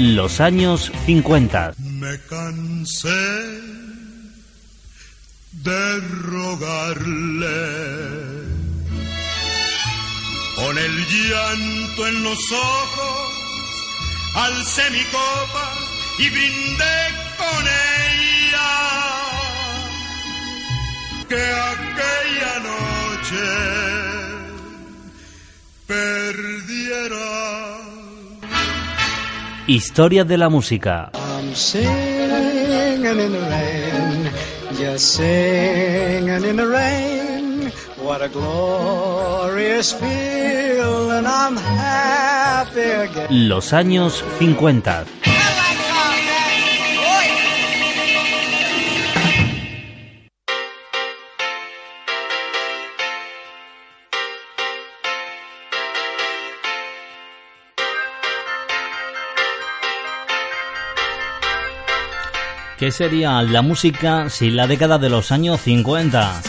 Los años 50. Me cansé de rogarle con el llanto en los ojos, alcé mi copa y brindé con ella que aquella noche perdiera feeling, I'm happy again. Los años 50. ¿Qué sería la música si la década de los años 50?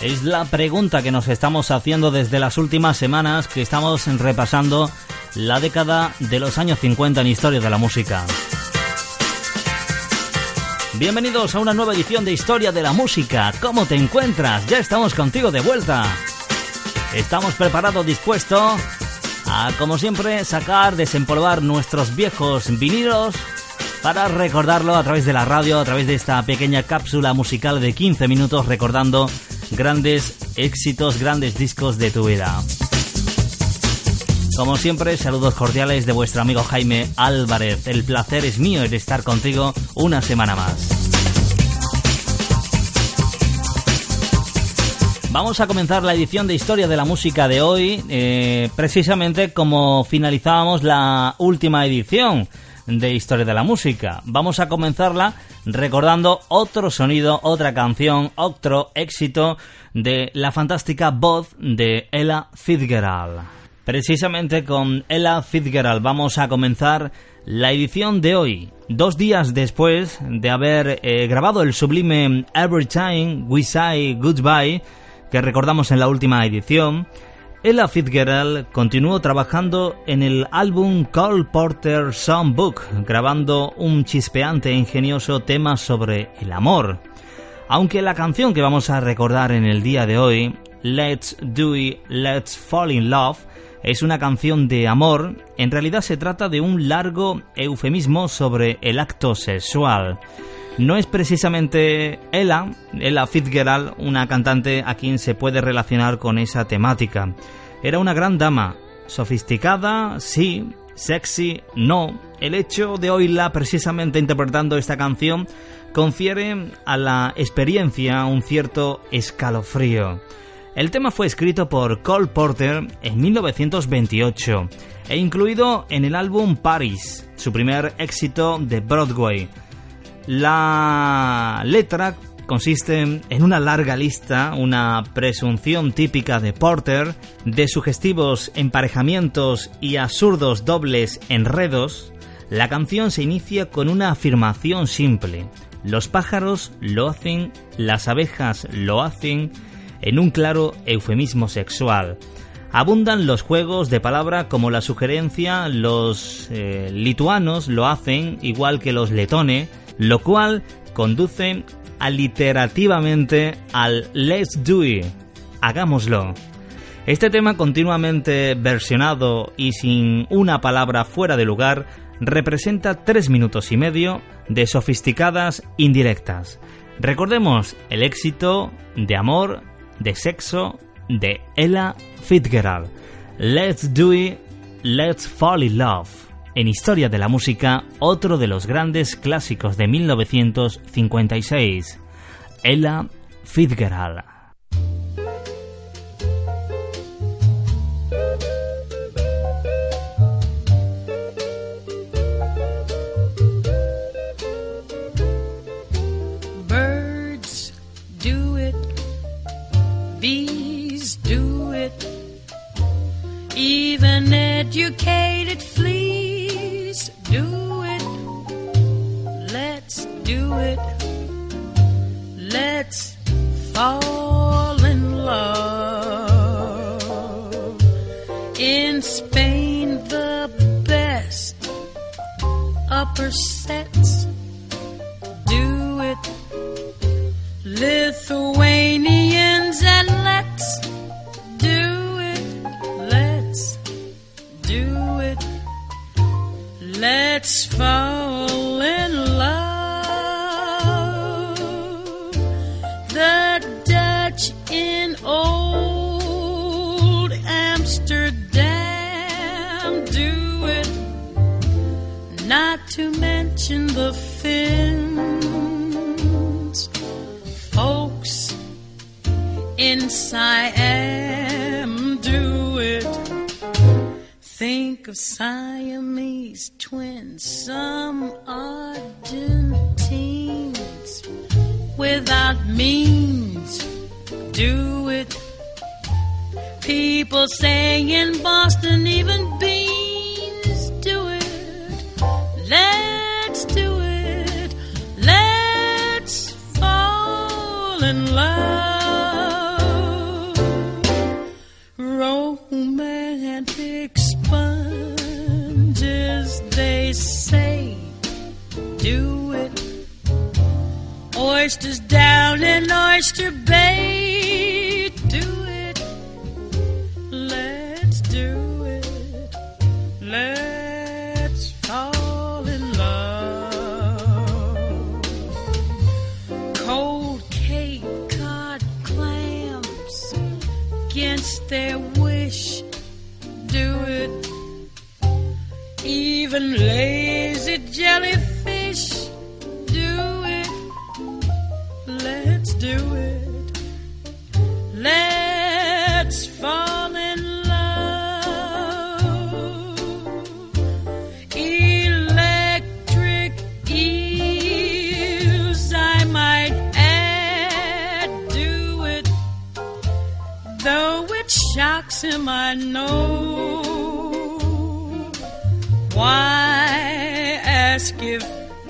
Es la pregunta que nos estamos haciendo desde las últimas semanas que estamos repasando la década de los años 50 en historia de la música. Bienvenidos a una nueva edición de Historia de la Música. ¿Cómo te encuentras? Ya estamos contigo de vuelta. Estamos preparados, dispuestos a, como siempre, sacar, desempolvar nuestros viejos vinilos para recordarlo a través de la radio, a través de esta pequeña cápsula musical de 15 minutos recordando grandes éxitos, grandes discos de tu vida. Como siempre, saludos cordiales de vuestro amigo Jaime Álvarez. El placer es mío de estar contigo una semana más. Vamos a comenzar la edición de Historia de la Música de hoy, eh, precisamente como finalizábamos la última edición de Historia de la Música. Vamos a comenzarla recordando otro sonido, otra canción, otro éxito de la fantástica voz de Ella Fitzgerald. Precisamente con Ella Fitzgerald vamos a comenzar la edición de hoy, dos días después de haber eh, grabado el sublime Every Time We Say Goodbye, que recordamos en la última edición, Ella Fitzgerald continuó trabajando en el álbum Cole Porter Songbook, grabando un chispeante e ingenioso tema sobre el amor. Aunque la canción que vamos a recordar en el día de hoy, Let's Do It, Let's Fall in Love, es una canción de amor, en realidad se trata de un largo eufemismo sobre el acto sexual. No es precisamente Ella, Ella Fitzgerald, una cantante a quien se puede relacionar con esa temática. Era una gran dama, sofisticada, sí, sexy, no. El hecho de oírla precisamente interpretando esta canción confiere a la experiencia un cierto escalofrío. El tema fue escrito por Cole Porter en 1928 e incluido en el álbum Paris, su primer éxito de Broadway. La letra consiste en una larga lista, una presunción típica de Porter, de sugestivos emparejamientos y absurdos dobles enredos. La canción se inicia con una afirmación simple. Los pájaros lo hacen, las abejas lo hacen, en un claro eufemismo sexual. Abundan los juegos de palabra como la sugerencia los eh, lituanos lo hacen igual que los letones, lo cual conduce aliterativamente al Let's Do It, hagámoslo. Este tema continuamente versionado y sin una palabra fuera de lugar representa tres minutos y medio de sofisticadas indirectas. Recordemos el éxito de amor, de sexo de Ella Fitzgerald. Let's do it, let's fall in love en Historia de la Música otro de los grandes clásicos de 1956, Ella Fitzgerald. Birds do it, bees do it, even educated preço in Siam do it. Think of Siamese twins, some Argentines without means. Do it. People saying in Boston, even beans do it. Let's do it. Let's fall in love. Romantic sponges, they say, do it. Oysters down in Oyster Bay, against their wish. Do it. Even lazy jellyfish. Do it. Let's do it. Though it shocks him, I know. Why ask if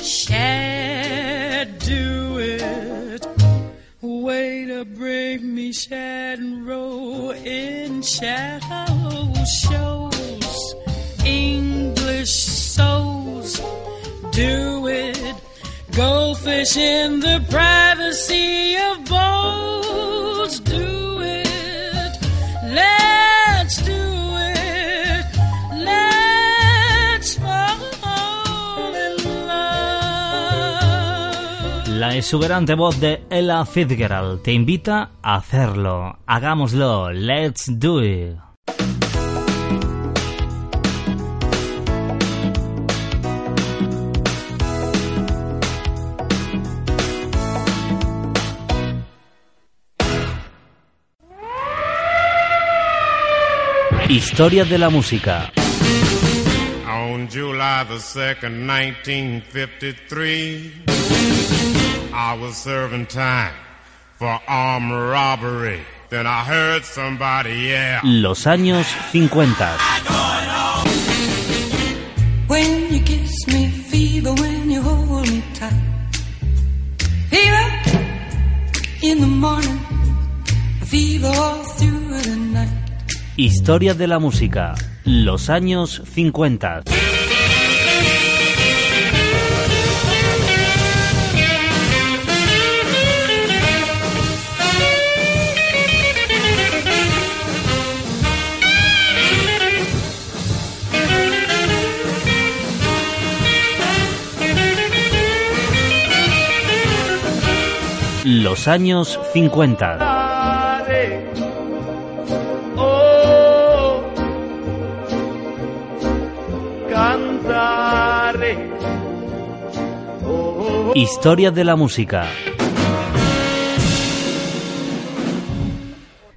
Shad do it? Way to bring me shad and roll in shallow shows. English souls do it. Goldfish in the privacy of bowls do La exuberante voz de Ella Fitzgerald te invita a hacerlo. Hagámoslo. Let's do it. Historia de la música. On July the 2nd, 1953, I was serving time for armed robbery. Then I heard somebody yell. Los años 50. When you kiss me, fever when you hold me tight. Fever in the morning, fever all through the night. Historia de la música. Los años 50. Los años 50. Oh, Historia de la música.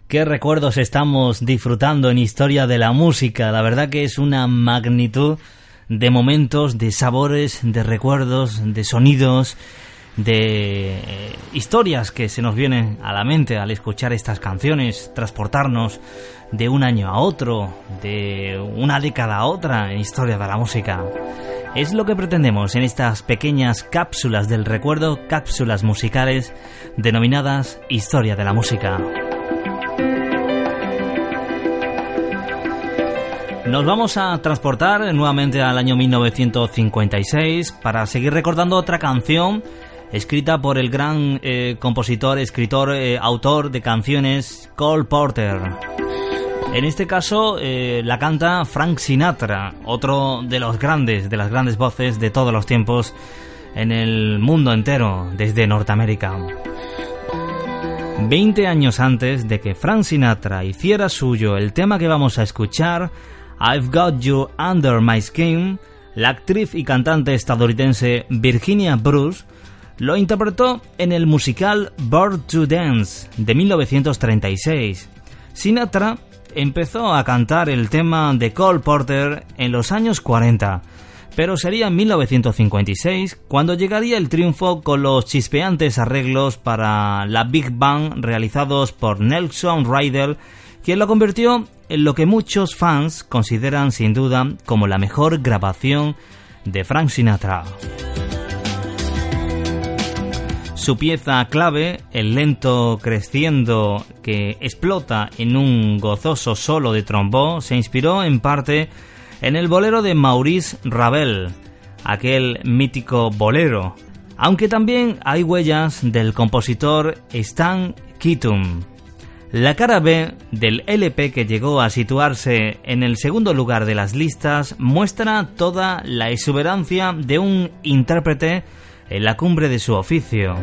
¿Qué recuerdos estamos disfrutando en Historia de la música? La verdad que es una magnitud de momentos, de sabores, de recuerdos, de sonidos, de historias que se nos vienen a la mente al escuchar estas canciones, transportarnos de un año a otro, de una década a otra en historia de la música. Es lo que pretendemos en estas pequeñas cápsulas del recuerdo, cápsulas musicales denominadas Historia de la Música. Nos vamos a transportar nuevamente al año 1956 para seguir recordando otra canción escrita por el gran eh, compositor, escritor, eh, autor de canciones Cole Porter. En este caso eh, la canta Frank Sinatra, otro de los grandes, de las grandes voces de todos los tiempos en el mundo entero, desde Norteamérica. Veinte años antes de que Frank Sinatra hiciera suyo el tema que vamos a escuchar, I've Got You Under My Skin, la actriz y cantante estadounidense Virginia Bruce lo interpretó en el musical Bird to Dance de 1936. Sinatra empezó a cantar el tema de Cole Porter en los años 40, pero sería en 1956 cuando llegaría el triunfo con los chispeantes arreglos para la Big Bang realizados por Nelson Riddle, quien lo convirtió en lo que muchos fans consideran sin duda como la mejor grabación de Frank Sinatra. Su pieza clave, el lento creciendo que explota en un gozoso solo de trombón, se inspiró en parte en el bolero de Maurice Ravel, aquel mítico bolero, aunque también hay huellas del compositor Stan Keaton. La cara B del LP que llegó a situarse en el segundo lugar de las listas muestra toda la exuberancia de un intérprete en la cumbre de su oficio.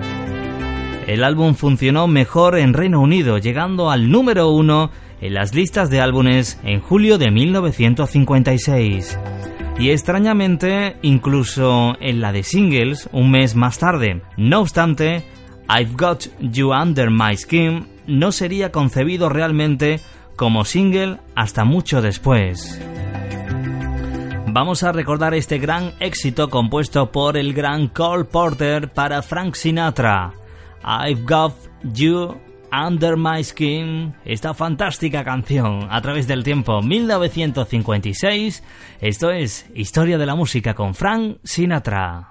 El álbum funcionó mejor en Reino Unido, llegando al número uno en las listas de álbumes en julio de 1956. Y extrañamente, incluso en la de singles un mes más tarde. No obstante, I've Got You Under My Skin no sería concebido realmente como single hasta mucho después. Vamos a recordar este gran éxito compuesto por el gran Cole Porter para Frank Sinatra. I've Got You Under My Skin, esta fantástica canción a través del tiempo 1956. Esto es Historia de la Música con Frank Sinatra.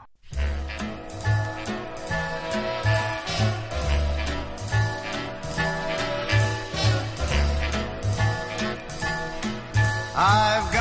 I've got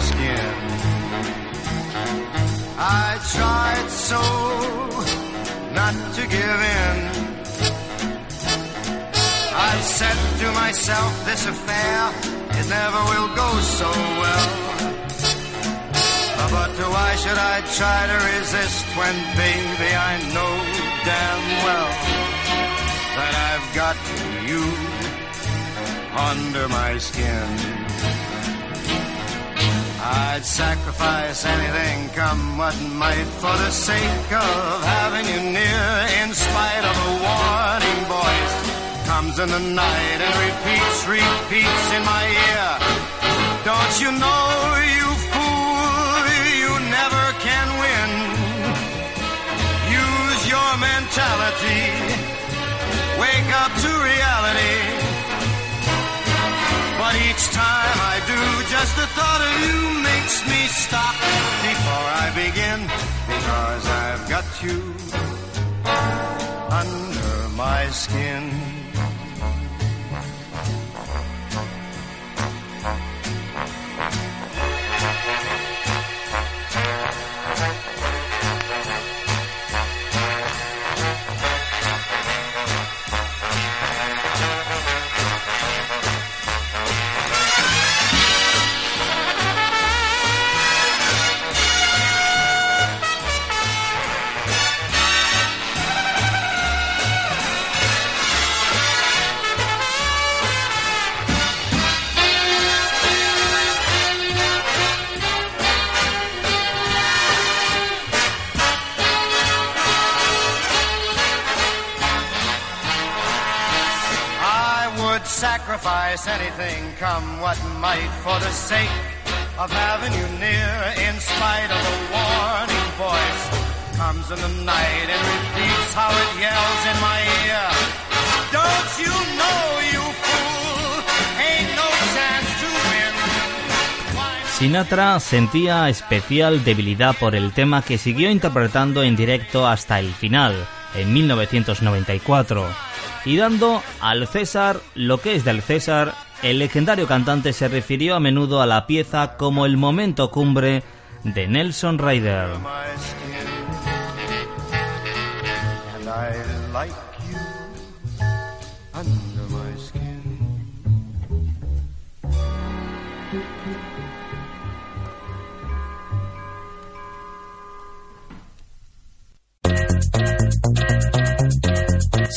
myself, this affair, it never will go so well. But why should I try to resist when, baby, I know damn well that I've got you under my skin. I'd sacrifice anything, come what might, for the sake of having you near. In spite of a voice, comes in the night and repeats, repeats in my ear. Don't you know, you fool, you never can win. Use your mentality, wake up to reality. But each time I do, just the thought of you makes me stop before I begin. Because I've got you under my skin. Sacrifice anything, come what might, for the sake of having you near, in spite of the warning voice. Comes in the night and repeats how it yells in my ear. Don't you know, you fool, ain't no chance to win. Sinatra sentía especial debilidad por el tema que siguió interpretando en directo hasta el final, en 1994. Y dando al César lo que es del César, el legendario cantante se refirió a menudo a la pieza como el momento cumbre de Nelson Ryder.